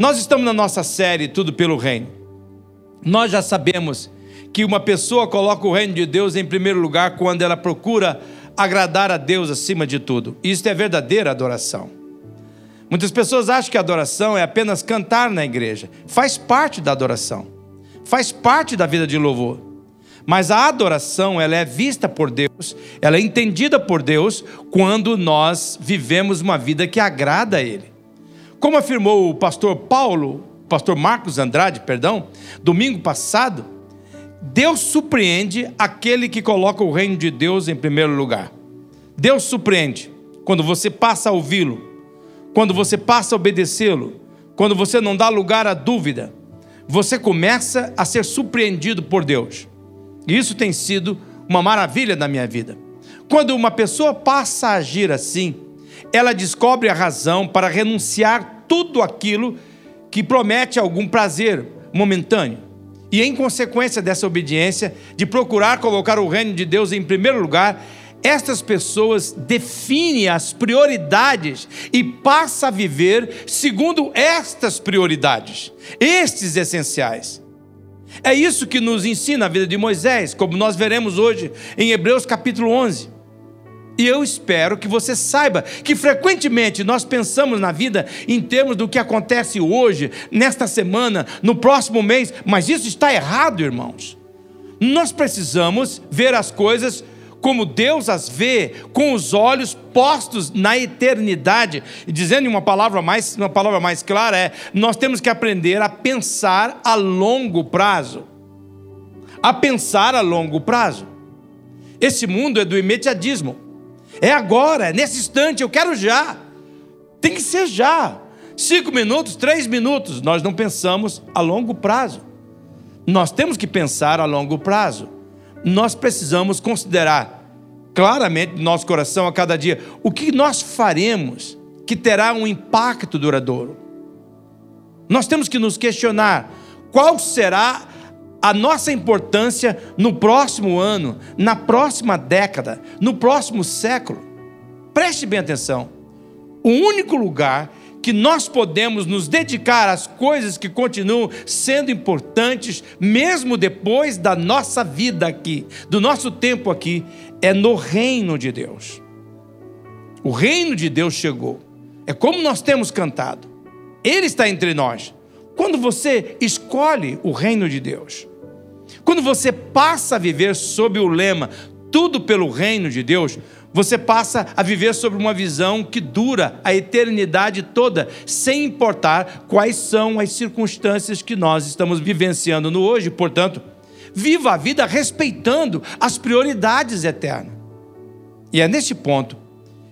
Nós estamos na nossa série Tudo pelo Reino. Nós já sabemos que uma pessoa coloca o reino de Deus em primeiro lugar quando ela procura agradar a Deus acima de tudo. Isto é verdadeira adoração. Muitas pessoas acham que a adoração é apenas cantar na igreja. Faz parte da adoração. Faz parte da vida de louvor. Mas a adoração, ela é vista por Deus, ela é entendida por Deus quando nós vivemos uma vida que agrada a Ele. Como afirmou o pastor Paulo, pastor Marcos Andrade, perdão, domingo passado, Deus surpreende aquele que coloca o reino de Deus em primeiro lugar. Deus surpreende quando você passa a ouvi-lo, quando você passa a obedecê-lo, quando você não dá lugar à dúvida, você começa a ser surpreendido por Deus. E isso tem sido uma maravilha na minha vida. Quando uma pessoa passa a agir assim, ela descobre a razão para renunciar tudo aquilo que promete algum prazer momentâneo. E em consequência dessa obediência, de procurar colocar o reino de Deus em primeiro lugar, estas pessoas definem as prioridades e passa a viver segundo estas prioridades, estes essenciais. É isso que nos ensina a vida de Moisés, como nós veremos hoje em Hebreus capítulo 11. E eu espero que você saiba que frequentemente nós pensamos na vida em termos do que acontece hoje, nesta semana, no próximo mês, mas isso está errado, irmãos. Nós precisamos ver as coisas como Deus as vê, com os olhos postos na eternidade. E dizendo uma palavra mais, uma palavra mais clara é: nós temos que aprender a pensar a longo prazo. A pensar a longo prazo. Esse mundo é do imediatismo. É agora, é nesse instante, eu quero já. Tem que ser já. Cinco minutos, três minutos. Nós não pensamos a longo prazo. Nós temos que pensar a longo prazo nós precisamos considerar claramente no nosso coração a cada dia o que nós faremos que terá um impacto duradouro. Nós temos que nos questionar qual será a nossa importância no próximo ano, na próxima década, no próximo século. Preste bem atenção. O único lugar que nós podemos nos dedicar às coisas que continuam sendo importantes, mesmo depois da nossa vida aqui, do nosso tempo aqui, é no reino de Deus. O reino de Deus chegou. É como nós temos cantado. Ele está entre nós. Quando você escolhe o reino de Deus, quando você passa a viver sob o lema tudo pelo reino de Deus, você passa a viver sobre uma visão que dura a eternidade toda, sem importar quais são as circunstâncias que nós estamos vivenciando no hoje. Portanto, viva a vida respeitando as prioridades eternas. E é neste ponto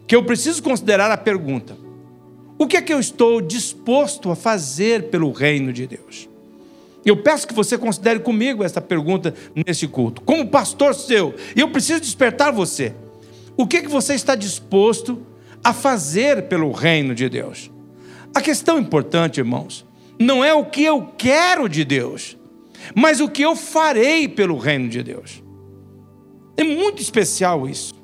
que eu preciso considerar a pergunta: o que é que eu estou disposto a fazer pelo reino de Deus? Eu peço que você considere comigo essa pergunta nesse culto, como pastor seu, eu preciso despertar você. O que, que você está disposto a fazer pelo reino de Deus? A questão importante, irmãos, não é o que eu quero de Deus, mas o que eu farei pelo reino de Deus. É muito especial isso.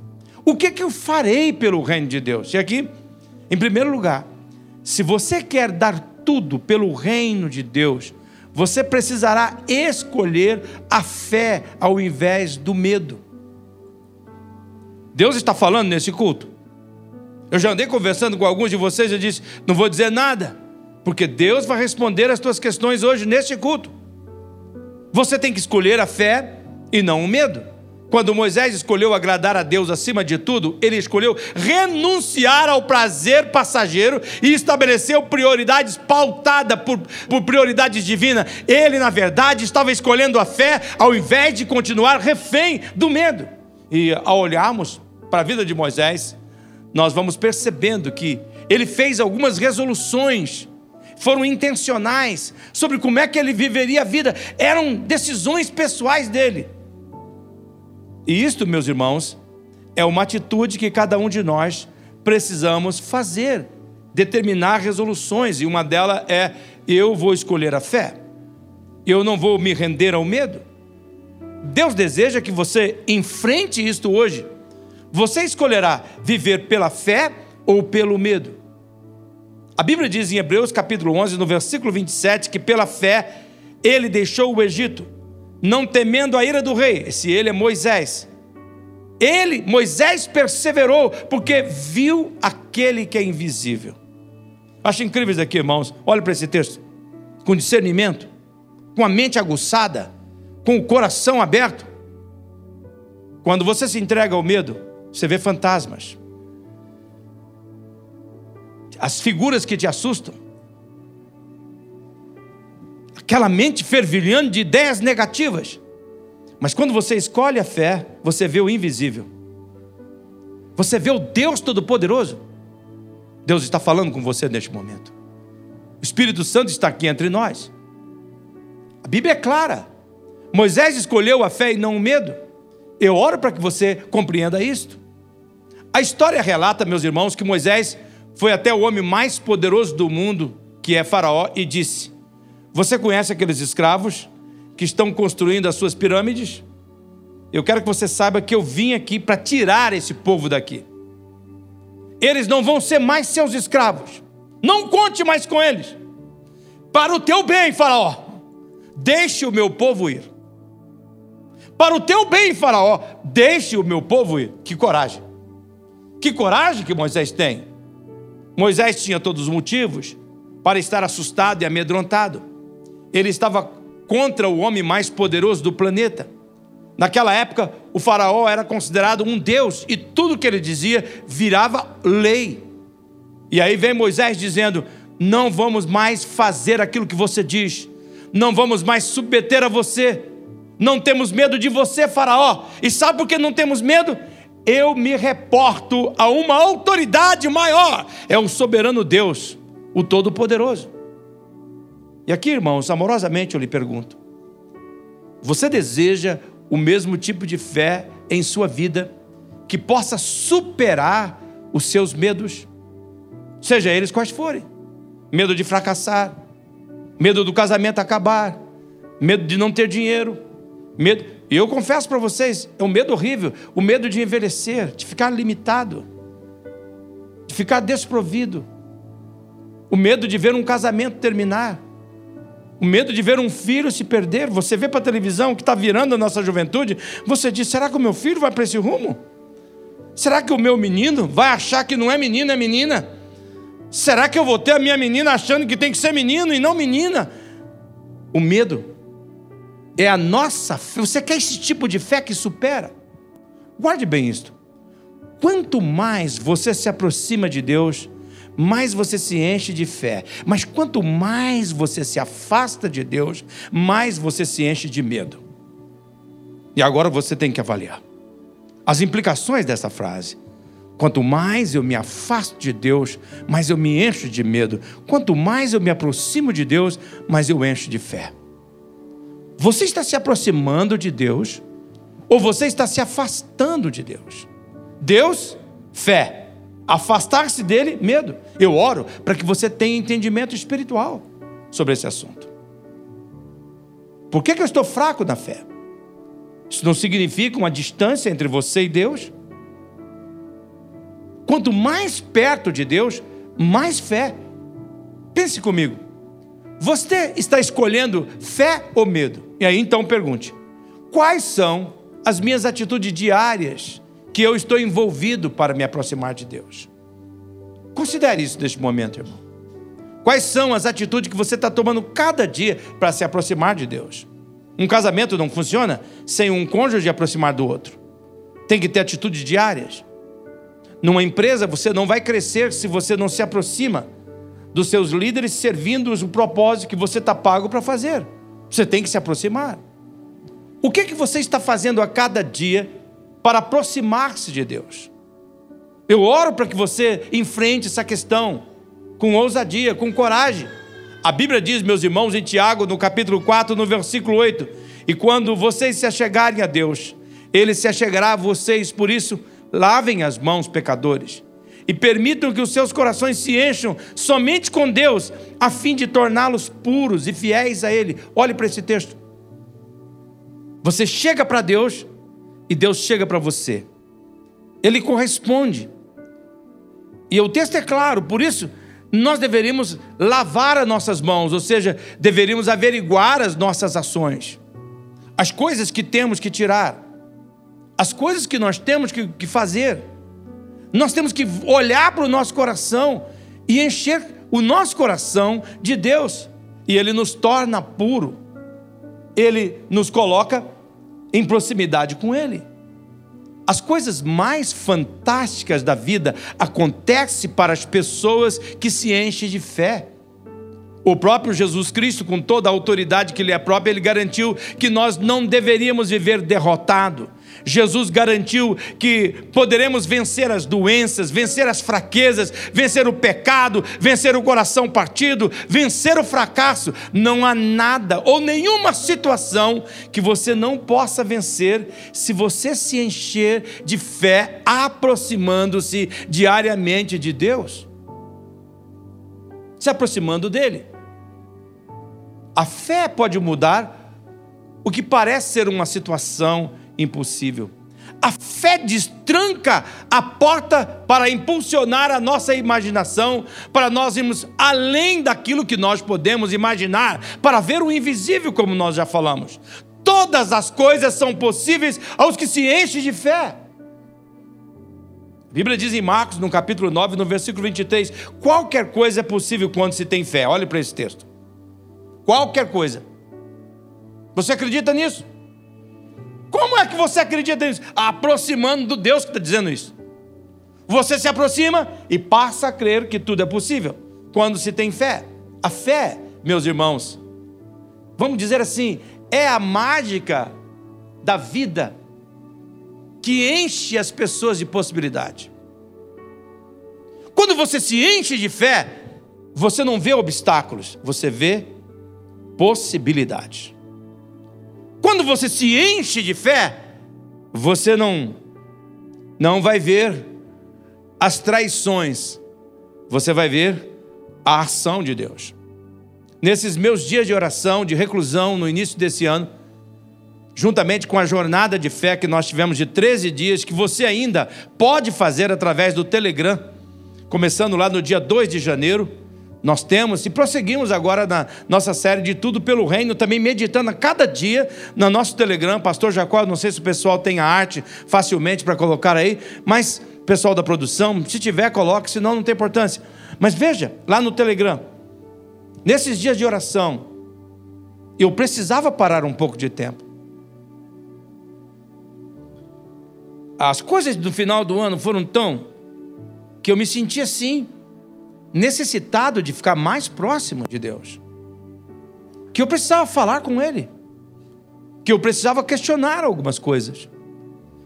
O que, que eu farei pelo reino de Deus? E aqui, em primeiro lugar, se você quer dar tudo pelo reino de Deus, você precisará escolher a fé ao invés do medo. Deus está falando nesse culto. Eu já andei conversando com alguns de vocês e disse: não vou dizer nada, porque Deus vai responder as tuas questões hoje neste culto. Você tem que escolher a fé e não o medo. Quando Moisés escolheu agradar a Deus acima de tudo, ele escolheu renunciar ao prazer passageiro e estabeleceu prioridades pautadas por, por prioridades divinas. Ele, na verdade, estava escolhendo a fé ao invés de continuar refém do medo. E ao olharmos para a vida de Moisés, nós vamos percebendo que ele fez algumas resoluções, foram intencionais, sobre como é que ele viveria a vida, eram decisões pessoais dele. E isto, meus irmãos, é uma atitude que cada um de nós precisamos fazer, determinar resoluções, e uma delas é: eu vou escolher a fé, eu não vou me render ao medo. Deus deseja que você enfrente isto hoje você escolherá viver pela fé ou pelo medo. A Bíblia diz em Hebreus capítulo 11, no versículo 27, que pela fé ele deixou o Egito, não temendo a ira do rei. Esse ele é Moisés. Ele, Moisés, perseverou, porque viu aquele que é invisível. Acho incrível isso aqui, irmãos. Olha para esse texto. Com discernimento, com a mente aguçada, com o coração aberto. Quando você se entrega ao medo, você vê fantasmas. As figuras que te assustam. Aquela mente fervilhando de ideias negativas. Mas quando você escolhe a fé, você vê o invisível. Você vê o Deus Todo-Poderoso. Deus está falando com você neste momento. O Espírito Santo está aqui entre nós. A Bíblia é clara. Moisés escolheu a fé e não o medo. Eu oro para que você compreenda isto. A história relata, meus irmãos, que Moisés foi até o homem mais poderoso do mundo, que é Faraó, e disse: Você conhece aqueles escravos que estão construindo as suas pirâmides, eu quero que você saiba que eu vim aqui para tirar esse povo daqui. Eles não vão ser mais seus escravos. Não conte mais com eles. Para o teu bem, Faraó, deixe o meu povo ir. Para o teu bem, Faraó, deixe o meu povo ir. Que coragem. Que coragem que Moisés tem. Moisés tinha todos os motivos para estar assustado e amedrontado. Ele estava contra o homem mais poderoso do planeta. Naquela época, o Faraó era considerado um deus e tudo que ele dizia virava lei. E aí vem Moisés dizendo: Não vamos mais fazer aquilo que você diz, não vamos mais submeter a você, não temos medo de você, Faraó. E sabe por que não temos medo? Eu me reporto a uma autoridade maior, é o soberano Deus, o Todo-Poderoso. E aqui, irmãos, amorosamente eu lhe pergunto: você deseja o mesmo tipo de fé em sua vida que possa superar os seus medos, seja eles quais forem? Medo de fracassar, medo do casamento acabar, medo de não ter dinheiro, medo. E eu confesso para vocês, é um medo horrível, o medo de envelhecer, de ficar limitado, de ficar desprovido, o medo de ver um casamento terminar, o medo de ver um filho se perder. Você vê para a televisão que está virando a nossa juventude, você diz: será que o meu filho vai para esse rumo? Será que o meu menino vai achar que não é menino, é menina? Será que eu vou ter a minha menina achando que tem que ser menino e não menina? O medo é a nossa fé. Você quer esse tipo de fé que supera? Guarde bem isto. Quanto mais você se aproxima de Deus, mais você se enche de fé. Mas quanto mais você se afasta de Deus, mais você se enche de medo. E agora você tem que avaliar as implicações dessa frase. Quanto mais eu me afasto de Deus, mais eu me encho de medo. Quanto mais eu me aproximo de Deus, mais eu encho de fé. Você está se aproximando de Deus ou você está se afastando de Deus? Deus, fé. Afastar-se dele, medo. Eu oro para que você tenha entendimento espiritual sobre esse assunto. Por que, que eu estou fraco na fé? Isso não significa uma distância entre você e Deus? Quanto mais perto de Deus, mais fé. Pense comigo. Você está escolhendo fé ou medo? E aí então pergunte: quais são as minhas atitudes diárias que eu estou envolvido para me aproximar de Deus. Considere isso neste momento, irmão. Quais são as atitudes que você está tomando cada dia para se aproximar de Deus? Um casamento não funciona sem um cônjuge aproximar do outro. Tem que ter atitudes diárias. Numa empresa, você não vai crescer se você não se aproxima dos seus líderes servindo-os o propósito que você está pago para fazer. Você tem que se aproximar. O que, que você está fazendo a cada dia para aproximar-se de Deus. Eu oro para que você enfrente essa questão com ousadia, com coragem. A Bíblia diz, meus irmãos, em Tiago, no capítulo 4, no versículo 8: E quando vocês se achegarem a Deus, Ele se achegará a vocês, por isso, lavem as mãos, pecadores, e permitam que os seus corações se encham somente com Deus, a fim de torná-los puros e fiéis a Ele. Olhe para esse texto. Você chega para Deus e Deus chega para você. Ele corresponde. E o texto é claro, por isso, nós deveríamos lavar as nossas mãos, ou seja, deveríamos averiguar as nossas ações, as coisas que temos que tirar, as coisas que nós temos que, que fazer. Nós temos que olhar para o nosso coração e encher o nosso coração de Deus, e Ele nos torna puro, Ele nos coloca em proximidade com Ele. As coisas mais fantásticas da vida acontecem para as pessoas que se enchem de fé. O próprio Jesus Cristo, com toda a autoridade que lhe é própria, ele garantiu que nós não deveríamos viver derrotado, Jesus garantiu que poderemos vencer as doenças, vencer as fraquezas, vencer o pecado, vencer o coração partido, vencer o fracasso. Não há nada ou nenhuma situação que você não possa vencer se você se encher de fé, aproximando-se diariamente de Deus, se aproximando dele. A fé pode mudar o que parece ser uma situação impossível. A fé destranca a porta para impulsionar a nossa imaginação, para nós irmos além daquilo que nós podemos imaginar, para ver o invisível, como nós já falamos. Todas as coisas são possíveis aos que se enchem de fé. A Bíblia diz em Marcos, no capítulo 9, no versículo 23, qualquer coisa é possível quando se tem fé. Olhe para esse texto. Qualquer coisa. Você acredita nisso? Como é que você acredita nisso? Aproximando do Deus que está dizendo isso. Você se aproxima e passa a crer que tudo é possível. Quando se tem fé. A fé, meus irmãos, vamos dizer assim, é a mágica da vida que enche as pessoas de possibilidade. Quando você se enche de fé, você não vê obstáculos, você vê possibilidades. Quando você se enche de fé, você não não vai ver as traições, você vai ver a ação de Deus. Nesses meus dias de oração, de reclusão no início desse ano, juntamente com a jornada de fé que nós tivemos de 13 dias, que você ainda pode fazer através do Telegram, começando lá no dia 2 de janeiro, nós temos e prosseguimos agora na nossa série de Tudo pelo Reino, também meditando a cada dia no nosso Telegram. Pastor Jacó, não sei se o pessoal tem a arte facilmente para colocar aí, mas pessoal da produção, se tiver, coloque, senão não tem importância. Mas veja, lá no Telegram, nesses dias de oração, eu precisava parar um pouco de tempo. As coisas do final do ano foram tão que eu me senti assim, necessitado de ficar mais próximo de Deus. Que eu precisava falar com Ele. Que eu precisava questionar algumas coisas.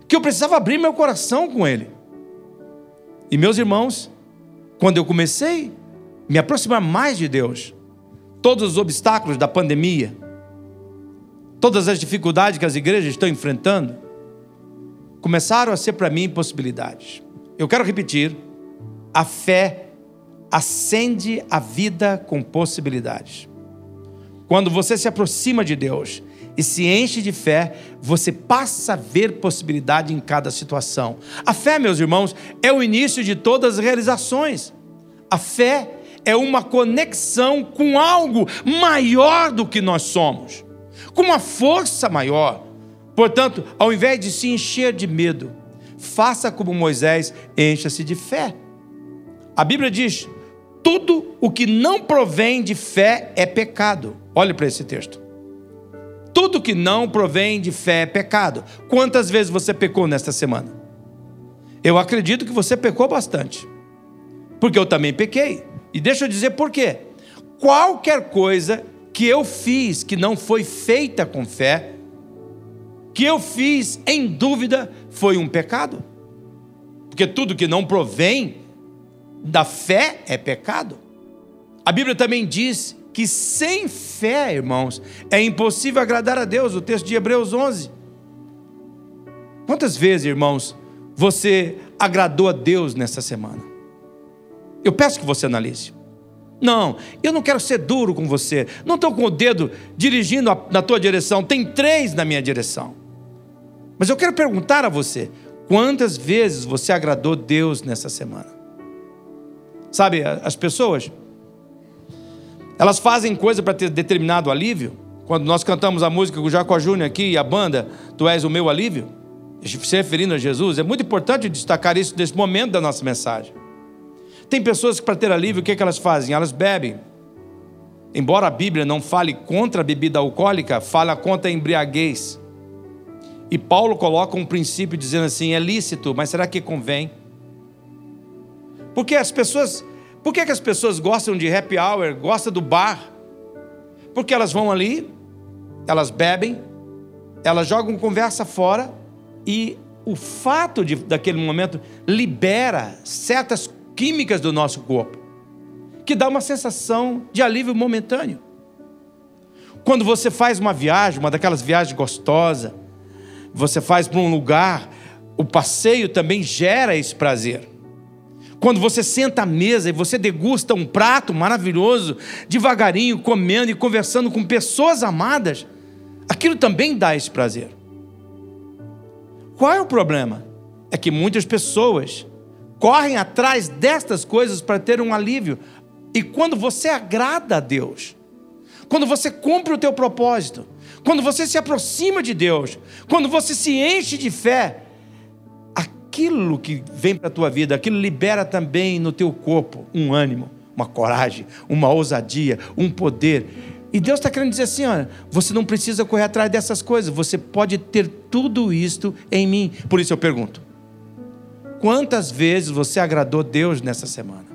Que eu precisava abrir meu coração com Ele. E meus irmãos, quando eu comecei a me aproximar mais de Deus, todos os obstáculos da pandemia, todas as dificuldades que as igrejas estão enfrentando, começaram a ser para mim possibilidades. Eu quero repetir: a fé acende a vida com possibilidades. Quando você se aproxima de Deus e se enche de fé, você passa a ver possibilidade em cada situação. A fé, meus irmãos, é o início de todas as realizações. A fé é uma conexão com algo maior do que nós somos, com uma força maior. Portanto, ao invés de se encher de medo, faça como Moisés, encha-se de fé. A Bíblia diz: tudo o que não provém de fé é pecado. Olhe para esse texto. Tudo que não provém de fé é pecado. Quantas vezes você pecou nesta semana? Eu acredito que você pecou bastante. Porque eu também pequei. E deixa eu dizer por quê. Qualquer coisa que eu fiz que não foi feita com fé, que eu fiz em dúvida, foi um pecado. Porque tudo que não provém da fé é pecado. A Bíblia também diz que sem fé, irmãos, é impossível agradar a Deus, o texto de Hebreus 11. Quantas vezes, irmãos, você agradou a Deus nessa semana? Eu peço que você analise. Não, eu não quero ser duro com você. Não estou com o dedo dirigindo na tua direção. Tem três na minha direção. Mas eu quero perguntar a você: quantas vezes você agradou Deus nessa semana? Sabe, as pessoas Elas fazem coisa para ter determinado alívio. Quando nós cantamos a música com o Jacó Júnior aqui e a banda, Tu és o meu alívio, se referindo a Jesus, é muito importante destacar isso nesse momento da nossa mensagem. Tem pessoas que, para ter alívio, o que, é que elas fazem? Elas bebem. Embora a Bíblia não fale contra a bebida alcoólica, fala contra a embriaguez. E Paulo coloca um princípio dizendo assim: é lícito, mas será que convém? Porque as pessoas, por que, as pessoas gostam de happy hour, gostam do bar? Porque elas vão ali, elas bebem, elas jogam conversa fora e o fato de daquele momento libera certas químicas do nosso corpo, que dá uma sensação de alívio momentâneo. Quando você faz uma viagem, uma daquelas viagens gostosas, você faz para um lugar, o passeio também gera esse prazer. Quando você senta à mesa e você degusta um prato maravilhoso, devagarinho, comendo e conversando com pessoas amadas, aquilo também dá esse prazer. Qual é o problema? É que muitas pessoas correm atrás destas coisas para ter um alívio. E quando você agrada a Deus, quando você cumpre o teu propósito, quando você se aproxima de Deus, quando você se enche de fé, aquilo que vem para a tua vida, aquilo libera também no teu corpo um ânimo, uma coragem, uma ousadia, um poder. E Deus está querendo dizer assim: olha, você não precisa correr atrás dessas coisas, você pode ter tudo isto em mim. Por isso eu pergunto: Quantas vezes você agradou Deus nessa semana?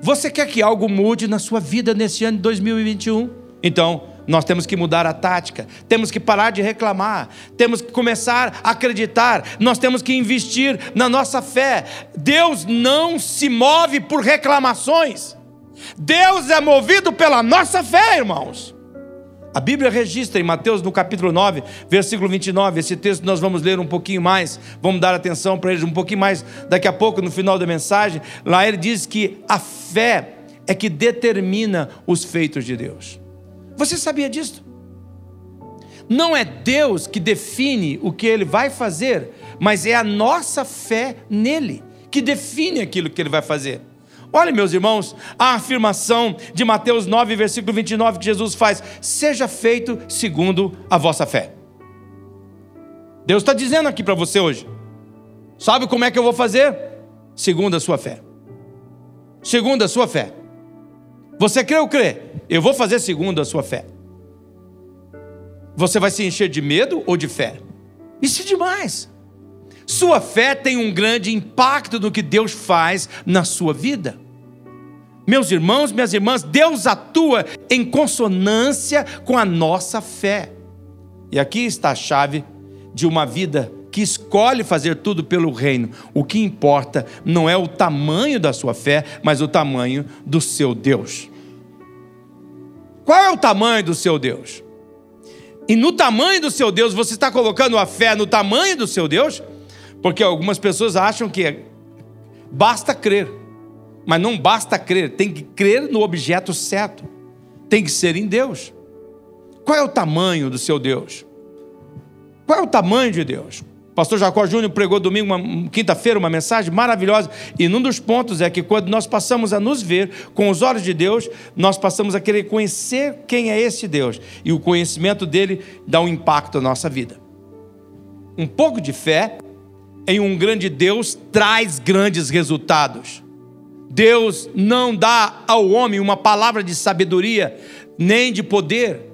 Você quer que algo mude na sua vida nesse ano de 2021? Então, nós temos que mudar a tática, temos que parar de reclamar, temos que começar a acreditar, nós temos que investir na nossa fé. Deus não se move por reclamações, Deus é movido pela nossa fé, irmãos. A Bíblia registra em Mateus no capítulo 9, versículo 29, esse texto nós vamos ler um pouquinho mais, vamos dar atenção para ele um pouquinho mais daqui a pouco no final da mensagem. Lá ele diz que a fé é que determina os feitos de Deus. Você sabia disso? Não é Deus que define o que ele vai fazer, mas é a nossa fé nele que define aquilo que ele vai fazer. Olha, meus irmãos, a afirmação de Mateus 9, versículo 29 que Jesus faz: seja feito segundo a vossa fé. Deus está dizendo aqui para você hoje. Sabe como é que eu vou fazer? Segundo a sua fé. Segundo a sua fé. Você crê ou crê? Eu vou fazer segundo a sua fé. Você vai se encher de medo ou de fé? Isso é demais. Sua fé tem um grande impacto no que Deus faz na sua vida. Meus irmãos, minhas irmãs, Deus atua em consonância com a nossa fé. E aqui está a chave de uma vida que escolhe fazer tudo pelo reino. O que importa não é o tamanho da sua fé, mas o tamanho do seu Deus. Qual é o tamanho do seu Deus? E no tamanho do seu Deus, você está colocando a fé no tamanho do seu Deus? Porque algumas pessoas acham que basta crer. Mas não basta crer, tem que crer no objeto certo. Tem que ser em Deus. Qual é o tamanho do seu Deus? Qual é o tamanho de Deus? Pastor Jacó Júnior pregou domingo, quinta-feira, uma mensagem maravilhosa. E num dos pontos é que quando nós passamos a nos ver com os olhos de Deus, nós passamos a querer conhecer quem é esse Deus. E o conhecimento dele dá um impacto na nossa vida. Um pouco de fé em um grande Deus traz grandes resultados. Deus não dá ao homem uma palavra de sabedoria, nem de poder,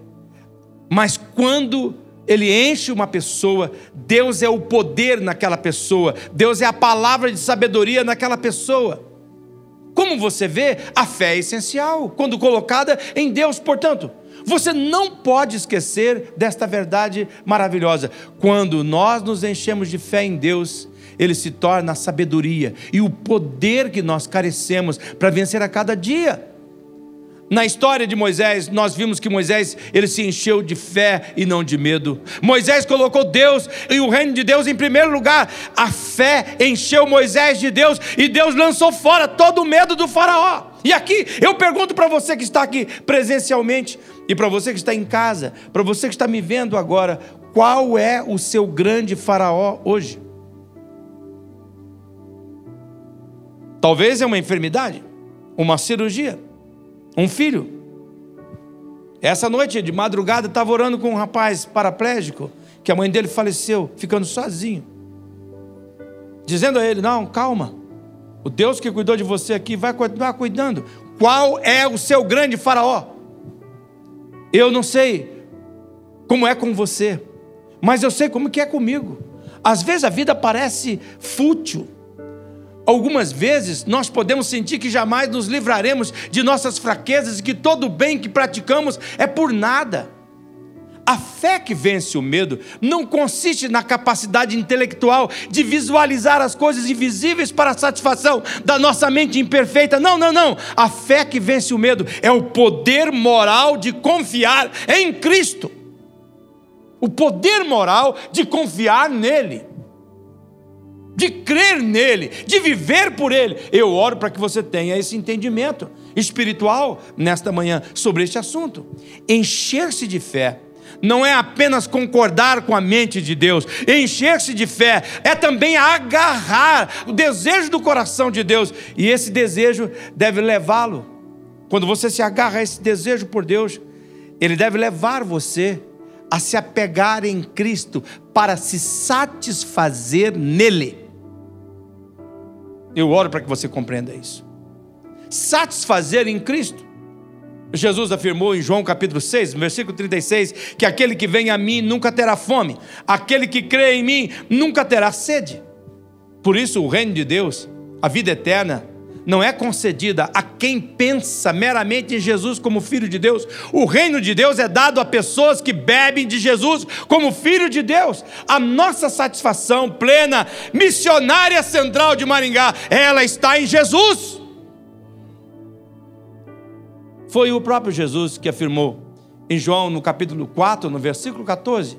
mas quando ele enche uma pessoa, Deus é o poder naquela pessoa, Deus é a palavra de sabedoria naquela pessoa. Como você vê, a fé é essencial quando colocada em Deus, portanto, você não pode esquecer desta verdade maravilhosa. Quando nós nos enchemos de fé em Deus, ele se torna a sabedoria e o poder que nós carecemos para vencer a cada dia. Na história de Moisés, nós vimos que Moisés, ele se encheu de fé e não de medo. Moisés colocou Deus e o reino de Deus em primeiro lugar. A fé encheu Moisés de Deus e Deus lançou fora todo o medo do faraó. E aqui eu pergunto para você que está aqui presencialmente e para você que está em casa, para você que está me vendo agora, qual é o seu grande faraó hoje? Talvez é uma enfermidade, uma cirurgia, um filho, Essa noite, de madrugada, estava orando com um rapaz paraplégico, que a mãe dele faleceu, ficando sozinho. Dizendo a ele: Não, calma. O Deus que cuidou de você aqui vai continuar cuidando. Qual é o seu grande faraó? Eu não sei como é com você, mas eu sei como que é comigo. Às vezes a vida parece fútil. Algumas vezes nós podemos sentir que jamais nos livraremos de nossas fraquezas e que todo o bem que praticamos é por nada. A fé que vence o medo não consiste na capacidade intelectual de visualizar as coisas invisíveis para a satisfação da nossa mente imperfeita. Não, não, não. A fé que vence o medo é o poder moral de confiar em Cristo. O poder moral de confiar nele. De crer nele, de viver por ele. Eu oro para que você tenha esse entendimento espiritual nesta manhã sobre este assunto. Encher-se de fé não é apenas concordar com a mente de Deus, encher-se de fé, é também agarrar o desejo do coração de Deus, e esse desejo deve levá-lo. Quando você se agarra a esse desejo por Deus, ele deve levar você a se apegar em Cristo para se satisfazer nele. Eu oro para que você compreenda isso. Satisfazer em Cristo Jesus afirmou em João capítulo 6, versículo 36, que aquele que vem a mim nunca terá fome, aquele que crê em mim nunca terá sede. Por isso, o reino de Deus, a vida eterna, não é concedida a quem pensa meramente em Jesus como filho de Deus. O reino de Deus é dado a pessoas que bebem de Jesus como filho de Deus. A nossa satisfação plena, missionária central de Maringá, ela está em Jesus. Foi o próprio Jesus que afirmou em João, no capítulo 4, no versículo 14: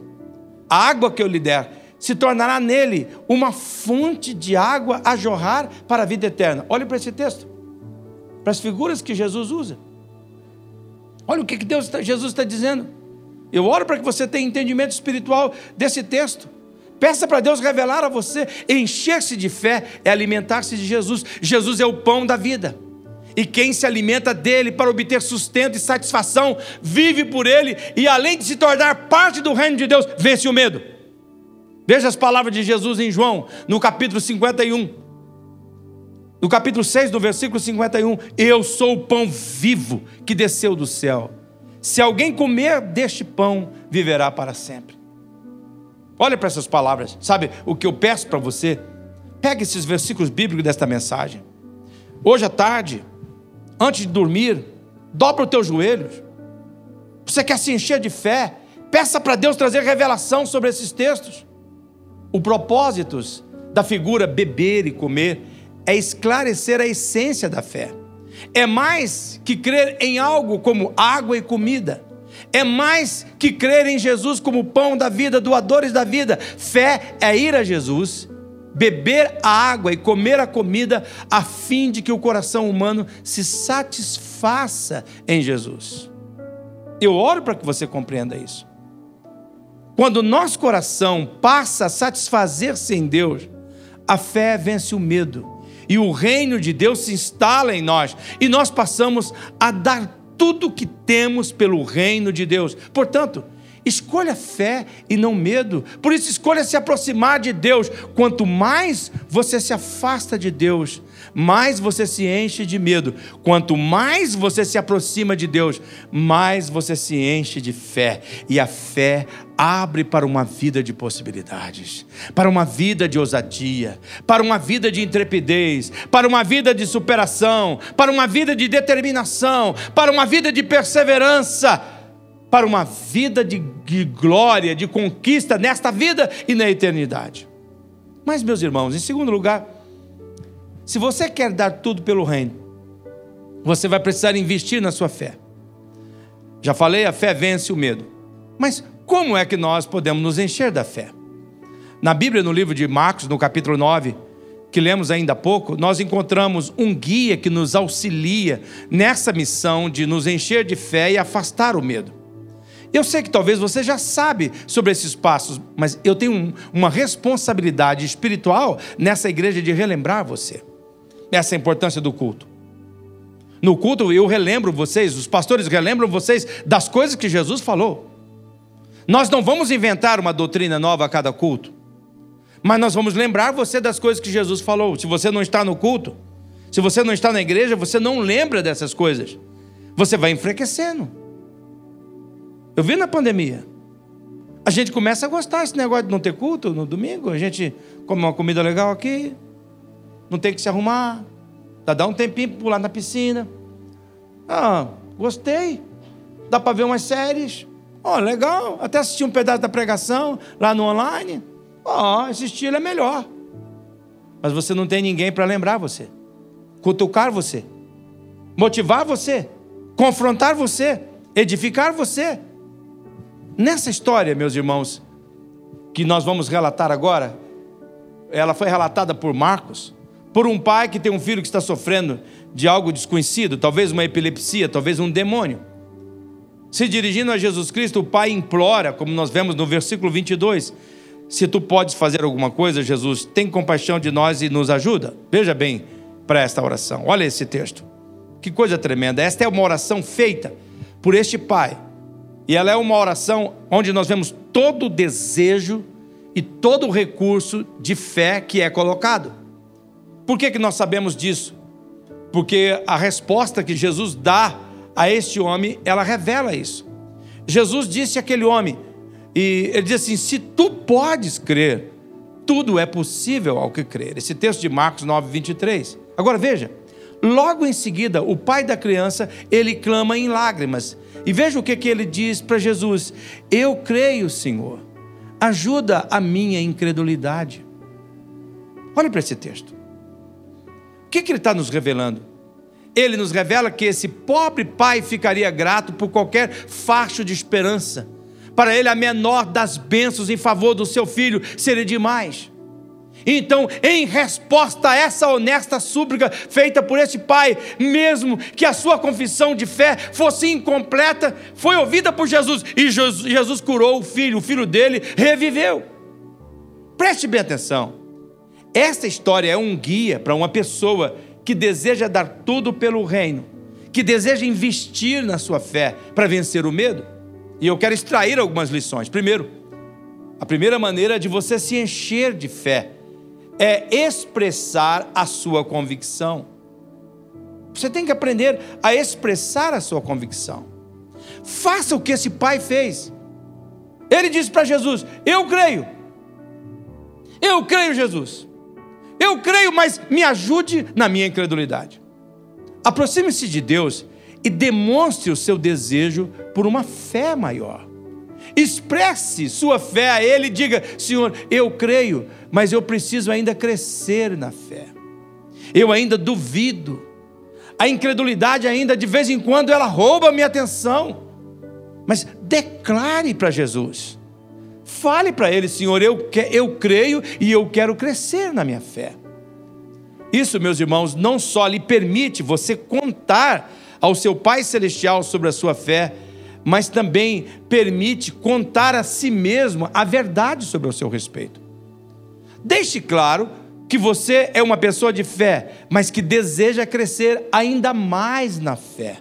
A água que eu lhe der se tornará nele uma fonte de água a jorrar para a vida eterna. Olhe para esse texto, para as figuras que Jesus usa. Olha o que Deus, Jesus está dizendo. Eu oro para que você tenha entendimento espiritual desse texto. Peça para Deus revelar a você. Encher-se de fé é alimentar-se de Jesus. Jesus é o pão da vida. E quem se alimenta dele para obter sustento e satisfação, vive por ele e, além de se tornar parte do reino de Deus, vence o medo. Veja as palavras de Jesus em João, no capítulo 51. No capítulo 6, no versículo 51, eu sou o pão vivo que desceu do céu. Se alguém comer deste pão, viverá para sempre. Olha para essas palavras. Sabe o que eu peço para você? Pegue esses versículos bíblicos desta mensagem. Hoje à tarde, antes de dormir, dobra os teus joelhos. Você quer se encher de fé? Peça para Deus trazer revelação sobre esses textos. O propósito da figura beber e comer é esclarecer a essência da fé. É mais que crer em algo como água e comida. É mais que crer em Jesus como pão da vida, doadores da vida. Fé é ir a Jesus beber a água e comer a comida, a fim de que o coração humano se satisfaça em Jesus. Eu oro para que você compreenda isso. Quando o nosso coração passa a satisfazer-se em Deus, a fé vence o medo e o reino de Deus se instala em nós e nós passamos a dar tudo o que temos pelo reino de Deus. Portanto, Escolha fé e não medo. Por isso, escolha se aproximar de Deus. Quanto mais você se afasta de Deus, mais você se enche de medo. Quanto mais você se aproxima de Deus, mais você se enche de fé. E a fé abre para uma vida de possibilidades, para uma vida de ousadia, para uma vida de intrepidez, para uma vida de superação, para uma vida de determinação, para uma vida de perseverança para uma vida de, de glória, de conquista nesta vida e na eternidade. Mas, meus irmãos, em segundo lugar, se você quer dar tudo pelo reino, você vai precisar investir na sua fé. Já falei, a fé vence o medo. Mas como é que nós podemos nos encher da fé? Na Bíblia, no livro de Marcos, no capítulo 9, que lemos ainda há pouco, nós encontramos um guia que nos auxilia nessa missão de nos encher de fé e afastar o medo. Eu sei que talvez você já sabe sobre esses passos, mas eu tenho um, uma responsabilidade espiritual nessa igreja de relembrar você. Essa é importância do culto. No culto eu relembro vocês, os pastores relembram vocês das coisas que Jesus falou. Nós não vamos inventar uma doutrina nova a cada culto, mas nós vamos lembrar você das coisas que Jesus falou. Se você não está no culto, se você não está na igreja, você não lembra dessas coisas. Você vai enfraquecendo. Eu vi na pandemia. A gente começa a gostar desse negócio de não ter culto no domingo. A gente come uma comida legal aqui, não tem que se arrumar, dá um tempinho para pular na piscina. Ah, gostei. Dá para ver umas séries. Ó, oh, legal. Até assistir um pedaço da pregação lá no online. Ó, oh, esse estilo é melhor. Mas você não tem ninguém para lembrar você, cutucar você, motivar você, confrontar você, edificar você. Nessa história, meus irmãos, que nós vamos relatar agora, ela foi relatada por Marcos, por um pai que tem um filho que está sofrendo de algo desconhecido, talvez uma epilepsia, talvez um demônio. Se dirigindo a Jesus Cristo, o pai implora, como nós vemos no versículo 22, se tu podes fazer alguma coisa, Jesus, tem compaixão de nós e nos ajuda. Veja bem para esta oração. Olha esse texto. Que coisa tremenda. Esta é uma oração feita por este pai e ela é uma oração onde nós vemos todo o desejo e todo o recurso de fé que é colocado. Por que, que nós sabemos disso? Porque a resposta que Jesus dá a este homem, ela revela isso. Jesus disse àquele homem, e ele diz assim: se tu podes crer, tudo é possível ao que crer. Esse texto de Marcos 9, 23. Agora veja, logo em seguida, o pai da criança, ele clama em lágrimas. E veja o que, que ele diz para Jesus: Eu creio, Senhor, ajuda a minha incredulidade. Olhe para esse texto. O que, que ele está nos revelando? Ele nos revela que esse pobre pai ficaria grato por qualquer facho de esperança. Para ele, a menor das bênçãos em favor do seu filho seria demais. Então, em resposta a essa honesta súplica feita por este pai, mesmo que a sua confissão de fé fosse incompleta, foi ouvida por Jesus e Jesus curou o filho, o filho dele reviveu. Preste bem atenção. Esta história é um guia para uma pessoa que deseja dar tudo pelo reino, que deseja investir na sua fé para vencer o medo. E eu quero extrair algumas lições. Primeiro, a primeira maneira de você se encher de fé é expressar a sua convicção. Você tem que aprender a expressar a sua convicção. Faça o que esse pai fez. Ele disse para Jesus: Eu creio. Eu creio, Jesus. Eu creio, mas me ajude na minha incredulidade. Aproxime-se de Deus e demonstre o seu desejo por uma fé maior. Expresse sua fé a Ele e diga: Senhor, eu creio, mas eu preciso ainda crescer na fé. Eu ainda duvido. A incredulidade ainda de vez em quando ela rouba a minha atenção. Mas declare para Jesus. Fale para ele, Senhor, eu, eu creio e eu quero crescer na minha fé. Isso, meus irmãos, não só lhe permite você contar ao seu Pai Celestial sobre a sua fé, mas também permite contar a si mesmo a verdade sobre o seu respeito. Deixe claro que você é uma pessoa de fé, mas que deseja crescer ainda mais na fé.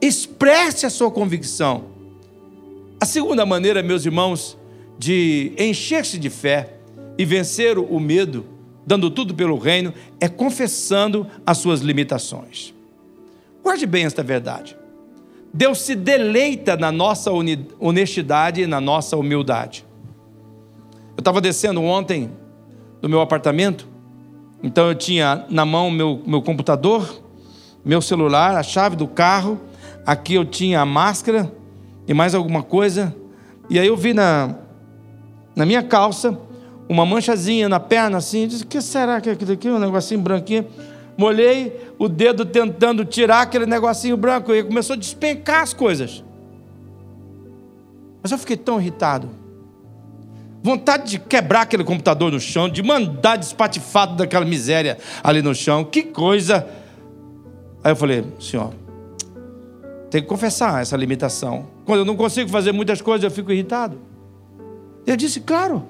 Expresse a sua convicção. A segunda maneira, meus irmãos, de encher-se de fé e vencer o medo, dando tudo pelo reino, é confessando as suas limitações. Guarde bem esta verdade. Deus se deleita na nossa honestidade e na nossa humildade. Eu estava descendo ontem do meu apartamento, então eu tinha na mão meu, meu computador, meu celular, a chave do carro, aqui eu tinha a máscara e mais alguma coisa, e aí eu vi na, na minha calça uma manchazinha na perna assim, disse, o que será que é aquilo aqui? Um negocinho branquinho molhei o dedo tentando tirar aquele negocinho branco e começou a despencar as coisas. Mas eu fiquei tão irritado. Vontade de quebrar aquele computador no chão, de mandar despatifado daquela miséria ali no chão. Que coisa. Aí eu falei, senhor, tem que confessar essa limitação. Quando eu não consigo fazer muitas coisas, eu fico irritado. Ele disse, claro,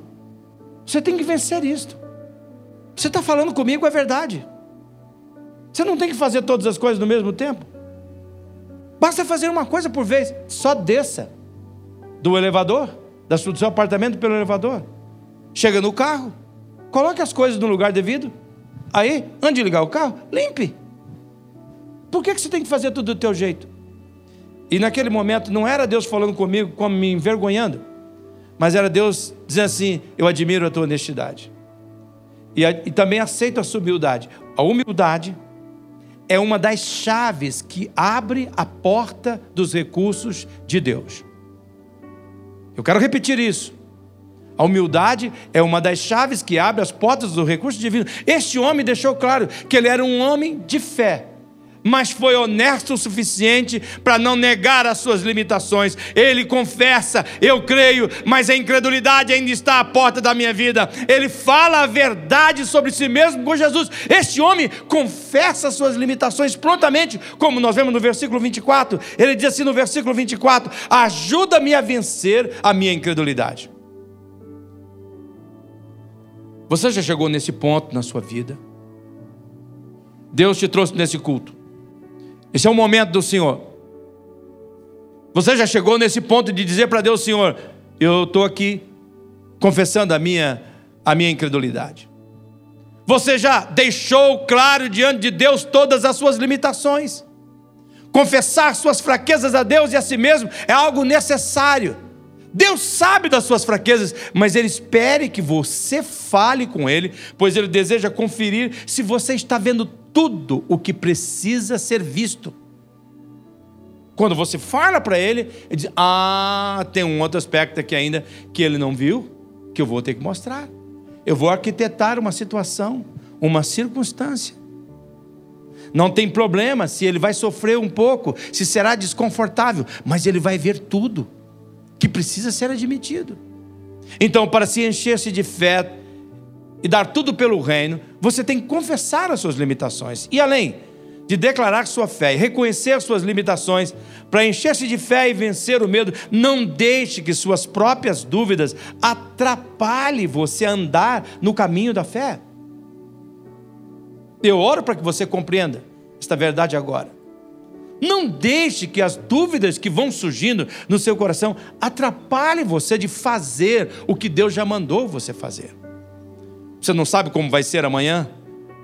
você tem que vencer isto. Você está falando comigo, é verdade. Você não tem que fazer todas as coisas no mesmo tempo. Basta fazer uma coisa por vez. Só desça do elevador, do seu apartamento pelo elevador. Chega no carro, coloque as coisas no lugar devido. Aí, antes de ligar o carro, limpe. Por que, que você tem que fazer tudo do teu jeito? E naquele momento não era Deus falando comigo, como me envergonhando, mas era Deus dizendo assim: Eu admiro a tua honestidade. E, e também aceito a sua humildade. A humildade é uma das chaves que abre a porta dos recursos de Deus. Eu quero repetir isso. A humildade é uma das chaves que abre as portas do recurso divino. Este homem deixou claro que ele era um homem de fé mas foi honesto o suficiente para não negar as suas limitações. Ele confessa, eu creio, mas a incredulidade ainda está à porta da minha vida. Ele fala a verdade sobre si mesmo com Jesus. Este homem confessa as suas limitações prontamente, como nós vemos no versículo 24. Ele diz assim no versículo 24: Ajuda-me a vencer a minha incredulidade. Você já chegou nesse ponto na sua vida? Deus te trouxe nesse culto esse é o momento do Senhor. Você já chegou nesse ponto de dizer para Deus, Senhor, eu estou aqui confessando a minha, a minha incredulidade. Você já deixou claro diante de Deus todas as suas limitações. Confessar suas fraquezas a Deus e a si mesmo é algo necessário. Deus sabe das suas fraquezas, mas Ele espere que você fale com Ele, pois Ele deseja conferir se você está vendo tudo o que precisa ser visto. Quando você fala para ele, ele diz: Ah, tem um outro aspecto aqui ainda que ele não viu, que eu vou ter que mostrar. Eu vou arquitetar uma situação, uma circunstância. Não tem problema se ele vai sofrer um pouco, se será desconfortável, mas ele vai ver tudo que precisa ser admitido. Então, para se encher-se de fé, e dar tudo pelo reino, você tem que confessar as suas limitações. E além de declarar sua fé e reconhecer suas limitações, para encher-se de fé e vencer o medo, não deixe que suas próprias dúvidas atrapalhem você a andar no caminho da fé. Eu oro para que você compreenda esta verdade agora. Não deixe que as dúvidas que vão surgindo no seu coração atrapalhem você de fazer o que Deus já mandou você fazer. Você não sabe como vai ser amanhã?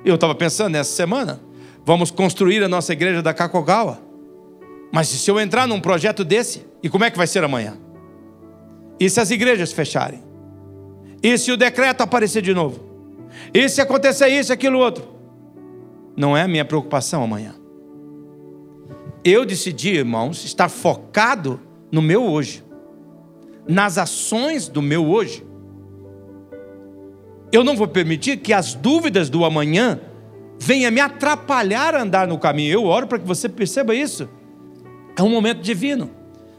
Eu estava pensando nessa semana. Vamos construir a nossa igreja da Kakogawa. Mas se eu entrar num projeto desse, e como é que vai ser amanhã? E se as igrejas fecharem? E se o decreto aparecer de novo? E se acontecer isso, aquilo, outro? Não é a minha preocupação amanhã. Eu decidi, irmãos, estar focado no meu hoje, nas ações do meu hoje. Eu não vou permitir que as dúvidas do amanhã venham me atrapalhar a andar no caminho. Eu oro para que você perceba isso. É um momento divino.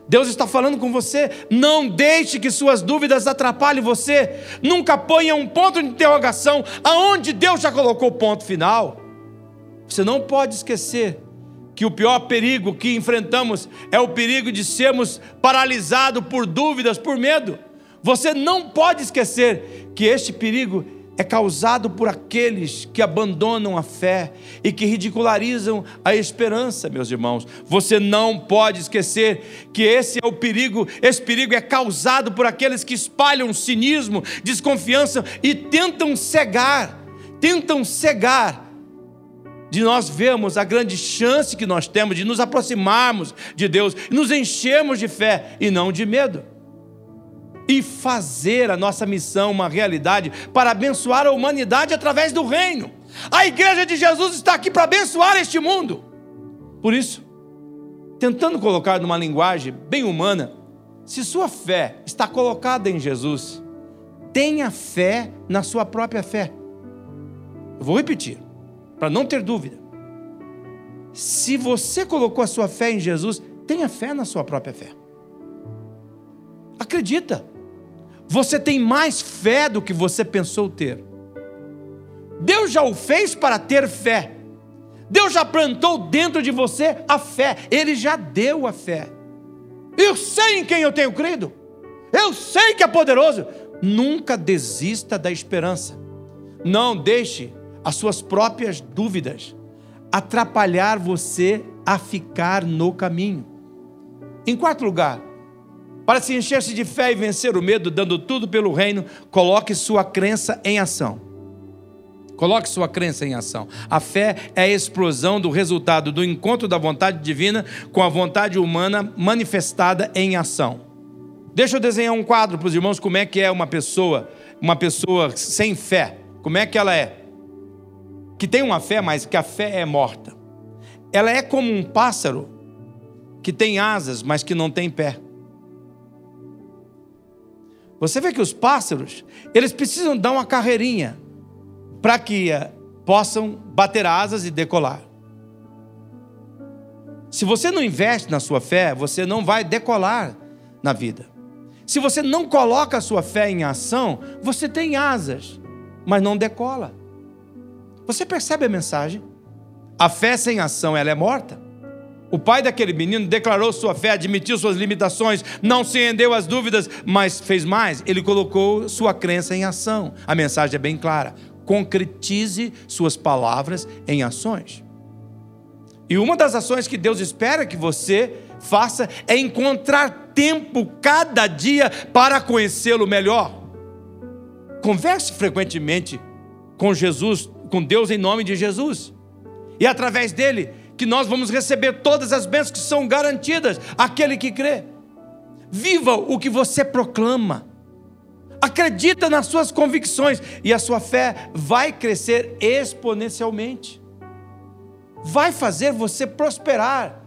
Deus está falando com você. Não deixe que suas dúvidas atrapalhem você. Nunca ponha um ponto de interrogação aonde Deus já colocou o ponto final. Você não pode esquecer que o pior perigo que enfrentamos é o perigo de sermos paralisados por dúvidas, por medo. Você não pode esquecer que este perigo é causado por aqueles que abandonam a fé e que ridicularizam a esperança, meus irmãos. Você não pode esquecer que esse é o perigo, esse perigo é causado por aqueles que espalham cinismo, desconfiança e tentam cegar, tentam cegar de nós vermos a grande chance que nós temos de nos aproximarmos de Deus, nos enchermos de fé e não de medo e fazer a nossa missão uma realidade para abençoar a humanidade através do reino. A igreja de Jesus está aqui para abençoar este mundo. Por isso, tentando colocar numa linguagem bem humana, se sua fé está colocada em Jesus, tenha fé na sua própria fé. Eu vou repetir, para não ter dúvida. Se você colocou a sua fé em Jesus, tenha fé na sua própria fé. Acredita. Você tem mais fé do que você pensou ter. Deus já o fez para ter fé. Deus já plantou dentro de você a fé. Ele já deu a fé. Eu sei em quem eu tenho crido. Eu sei que é poderoso. Nunca desista da esperança. Não deixe as suas próprias dúvidas atrapalhar você a ficar no caminho. Em quarto lugar, para se encher-se de fé e vencer o medo, dando tudo pelo reino, coloque sua crença em ação. Coloque sua crença em ação. A fé é a explosão do resultado do encontro da vontade divina com a vontade humana manifestada em ação. Deixa eu desenhar um quadro para os irmãos como é que é uma pessoa, uma pessoa sem fé. Como é que ela é? Que tem uma fé, mas que a fé é morta. Ela é como um pássaro que tem asas, mas que não tem pé. Você vê que os pássaros, eles precisam dar uma carreirinha para que eh, possam bater asas e decolar. Se você não investe na sua fé, você não vai decolar na vida. Se você não coloca a sua fé em ação, você tem asas, mas não decola. Você percebe a mensagem? A fé sem ação, ela é morta. O pai daquele menino declarou sua fé, admitiu suas limitações, não se rendeu às dúvidas, mas fez mais, ele colocou sua crença em ação. A mensagem é bem clara: concretize suas palavras em ações. E uma das ações que Deus espera que você faça é encontrar tempo cada dia para conhecê-lo melhor. Converse frequentemente com Jesus, com Deus em nome de Jesus. E através dele, que nós vamos receber todas as bênçãos que são garantidas àquele que crê. Viva o que você proclama. Acredita nas suas convicções e a sua fé vai crescer exponencialmente. Vai fazer você prosperar.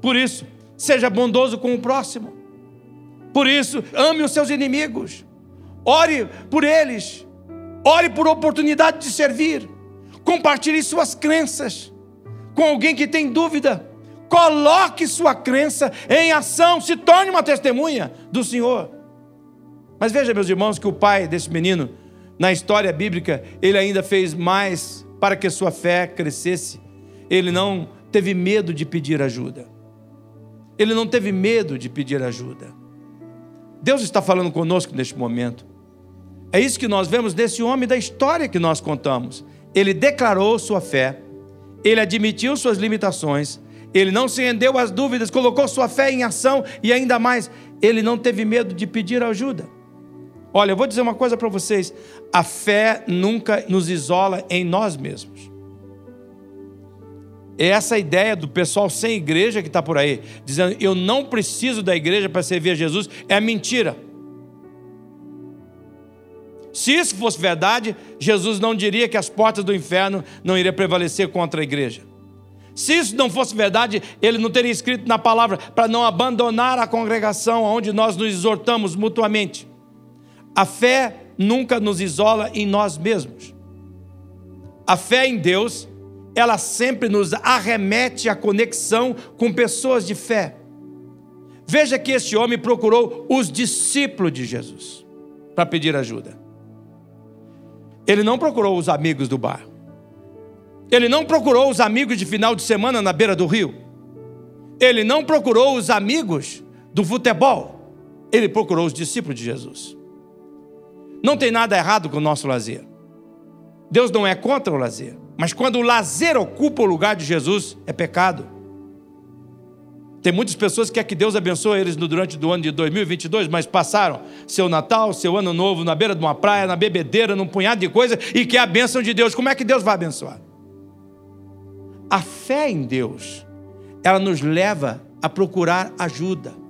Por isso, seja bondoso com o próximo. Por isso, ame os seus inimigos. Ore por eles. Ore por oportunidade de servir. Compartilhe suas crenças com alguém que tem dúvida. Coloque sua crença em ação, se torne uma testemunha do Senhor. Mas veja, meus irmãos, que o pai desse menino, na história bíblica, ele ainda fez mais para que sua fé crescesse. Ele não teve medo de pedir ajuda. Ele não teve medo de pedir ajuda. Deus está falando conosco neste momento. É isso que nós vemos desse homem da história que nós contamos. Ele declarou sua fé, ele admitiu suas limitações, ele não se rendeu às dúvidas, colocou sua fé em ação e ainda mais, ele não teve medo de pedir ajuda. Olha, eu vou dizer uma coisa para vocês: a fé nunca nos isola em nós mesmos. É essa ideia do pessoal sem igreja que está por aí, dizendo eu não preciso da igreja para servir a Jesus, é mentira. Se isso fosse verdade, Jesus não diria que as portas do inferno não iriam prevalecer contra a igreja. Se isso não fosse verdade, ele não teria escrito na palavra para não abandonar a congregação onde nós nos exortamos mutuamente. A fé nunca nos isola em nós mesmos. A fé em Deus, ela sempre nos arremete à conexão com pessoas de fé. Veja que este homem procurou os discípulos de Jesus para pedir ajuda. Ele não procurou os amigos do bar. Ele não procurou os amigos de final de semana na beira do rio. Ele não procurou os amigos do futebol. Ele procurou os discípulos de Jesus. Não tem nada errado com o nosso lazer. Deus não é contra o lazer. Mas quando o lazer ocupa o lugar de Jesus, é pecado. Tem muitas pessoas que querem que Deus abençoe eles durante o ano de 2022, mas passaram seu Natal, seu Ano Novo na beira de uma praia, na bebedeira, num punhado de coisa e que é a bênção de Deus. Como é que Deus vai abençoar? A fé em Deus, ela nos leva a procurar ajuda.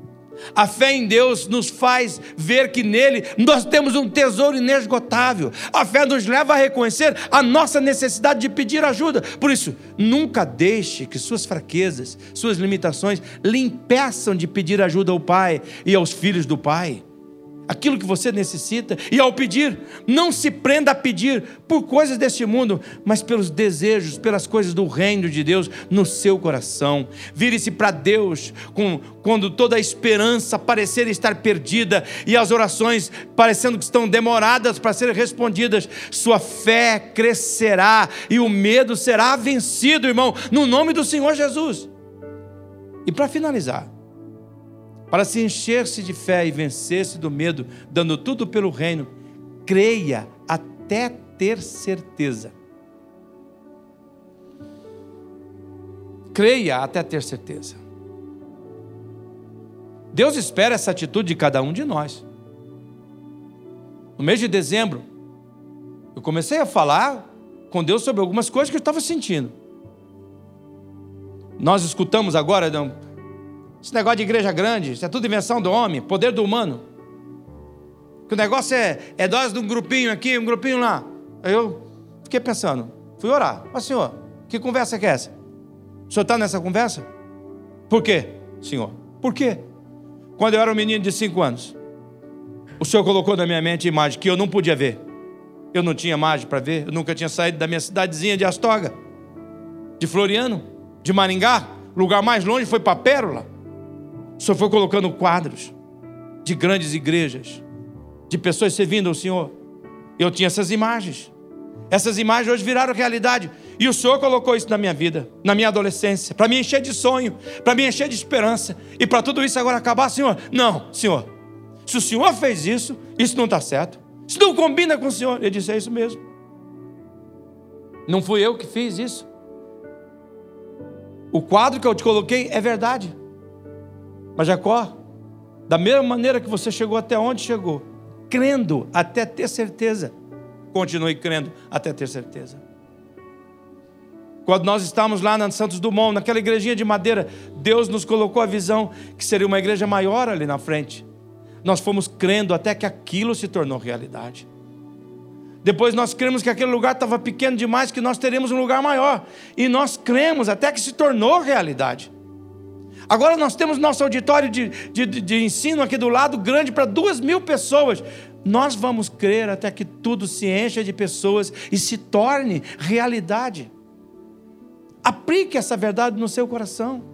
A fé em Deus nos faz ver que nele nós temos um tesouro inesgotável. A fé nos leva a reconhecer a nossa necessidade de pedir ajuda. Por isso, nunca deixe que suas fraquezas, suas limitações lhe impeçam de pedir ajuda ao Pai e aos filhos do Pai aquilo que você necessita, e ao pedir, não se prenda a pedir por coisas deste mundo, mas pelos desejos, pelas coisas do reino de Deus no seu coração. Vire-se para Deus com, quando toda a esperança parecer estar perdida e as orações parecendo que estão demoradas para serem respondidas, sua fé crescerá e o medo será vencido, irmão, no nome do Senhor Jesus. E para finalizar, para se encher-se de fé e vencer-se do medo, dando tudo pelo reino, creia até ter certeza. Creia até ter certeza. Deus espera essa atitude de cada um de nós. No mês de dezembro, eu comecei a falar com Deus sobre algumas coisas que eu estava sentindo. Nós escutamos agora, esse negócio de igreja grande, isso é tudo invenção do homem, poder do humano. Que o negócio é, é de um grupinho aqui, um grupinho lá. Aí eu fiquei pensando, fui orar. Mas senhor, que conversa que é essa? O senhor está nessa conversa? Por quê, senhor? Por quê? Quando eu era um menino de cinco anos, o senhor colocou na minha mente imagem que eu não podia ver. Eu não tinha imagem para ver, eu nunca tinha saído da minha cidadezinha de Astoga, de Floriano, de Maringá. O lugar mais longe foi para Pérola. Senhor foi colocando quadros de grandes igrejas, de pessoas servindo ao Senhor. Eu tinha essas imagens. Essas imagens hoje viraram realidade. E o Senhor colocou isso na minha vida, na minha adolescência, para me encher de sonho, para me encher de esperança. E para tudo isso agora acabar, Senhor? Não, Senhor. Se o Senhor fez isso, isso não está certo. Isso não combina com o Senhor. Ele disse: É isso mesmo. Não fui eu que fiz isso. O quadro que eu te coloquei é verdade. Mas Jacó, da mesma maneira que você chegou até onde chegou, crendo até ter certeza, continue crendo até ter certeza. Quando nós estávamos lá na Santos Dumont, naquela igrejinha de madeira, Deus nos colocou a visão que seria uma igreja maior ali na frente. Nós fomos crendo até que aquilo se tornou realidade. Depois nós cremos que aquele lugar estava pequeno demais, que nós teríamos um lugar maior. E nós cremos até que se tornou realidade. Agora nós temos nosso auditório de, de, de ensino aqui do lado grande para duas mil pessoas. Nós vamos crer até que tudo se encha de pessoas e se torne realidade. Aplique essa verdade no seu coração.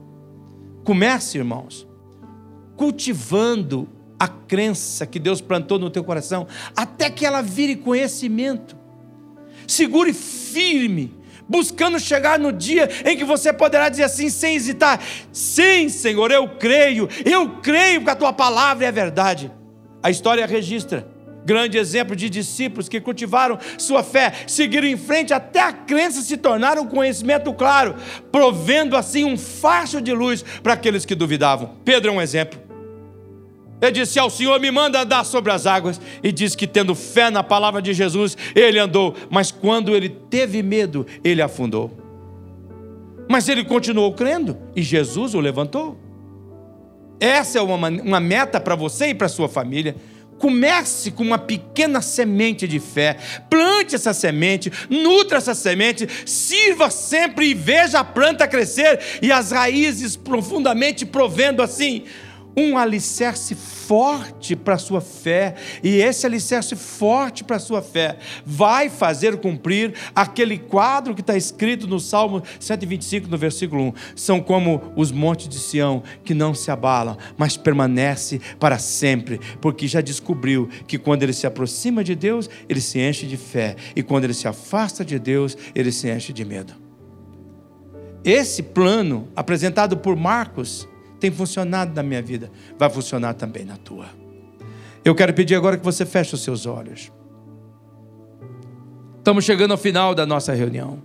Comece, irmãos, cultivando a crença que Deus plantou no teu coração, até que ela vire conhecimento. Segure firme buscando chegar no dia em que você poderá dizer assim, sem hesitar: Sim, Senhor, eu creio, eu creio que a tua palavra é verdade. A história registra grande exemplo de discípulos que cultivaram sua fé, seguiram em frente até a crença se tornar um conhecimento claro, provendo assim um facho de luz para aqueles que duvidavam. Pedro é um exemplo. Ele disse ao Senhor: Me manda andar sobre as águas. E diz que, tendo fé na palavra de Jesus, ele andou. Mas quando ele teve medo, ele afundou. Mas ele continuou crendo e Jesus o levantou. Essa é uma, uma meta para você e para sua família. Comece com uma pequena semente de fé, plante essa semente, nutra essa semente, sirva sempre e veja a planta crescer e as raízes profundamente provendo assim um alicerce forte para a sua fé, e esse alicerce forte para a sua fé vai fazer cumprir aquele quadro que está escrito no Salmo 125, no versículo 1. São como os montes de Sião que não se abalam, mas permanece para sempre, porque já descobriu que quando ele se aproxima de Deus, ele se enche de fé, e quando ele se afasta de Deus, ele se enche de medo. Esse plano apresentado por Marcos tem funcionado na minha vida, vai funcionar também na tua. Eu quero pedir agora que você feche os seus olhos. Estamos chegando ao final da nossa reunião.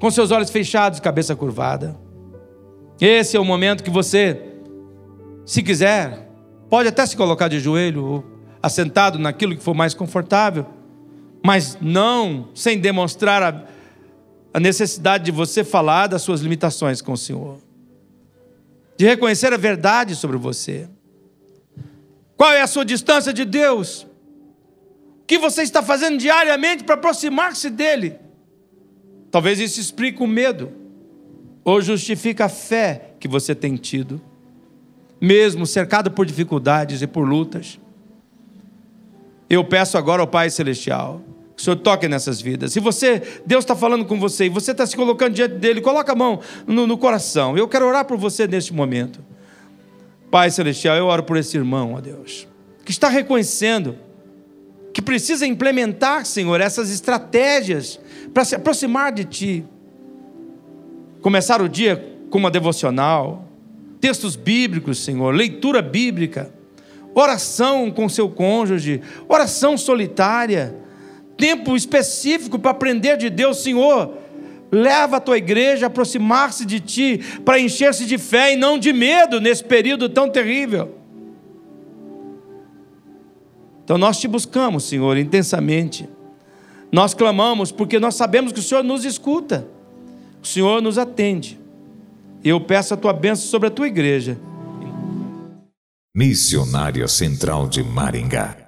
Com seus olhos fechados, cabeça curvada. Esse é o momento que você, se quiser, pode até se colocar de joelho ou assentado naquilo que for mais confortável, mas não sem demonstrar a a necessidade de você falar das suas limitações com o Senhor, de reconhecer a verdade sobre você. Qual é a sua distância de Deus? O que você está fazendo diariamente para aproximar-se dEle? Talvez isso explique o medo, ou justifique a fé que você tem tido, mesmo cercado por dificuldades e por lutas. Eu peço agora ao Pai Celestial que o Senhor toque nessas vidas. Se você, Deus está falando com você e você está se colocando diante dele, coloca a mão no, no coração. Eu quero orar por você neste momento. Pai Celestial, eu oro por esse irmão, ó Deus, que está reconhecendo que precisa implementar, Senhor, essas estratégias para se aproximar de Ti. Começar o dia com uma devocional, textos bíblicos, Senhor, leitura bíblica, oração com seu cônjuge, oração solitária tempo específico para aprender de Deus, Senhor. Leva a tua igreja a aproximar-se de ti para encher-se de fé e não de medo nesse período tão terrível. Então nós te buscamos, Senhor, intensamente. Nós clamamos porque nós sabemos que o Senhor nos escuta, o Senhor nos atende. Eu peço a tua bênção sobre a tua igreja. Missionária Central de Maringá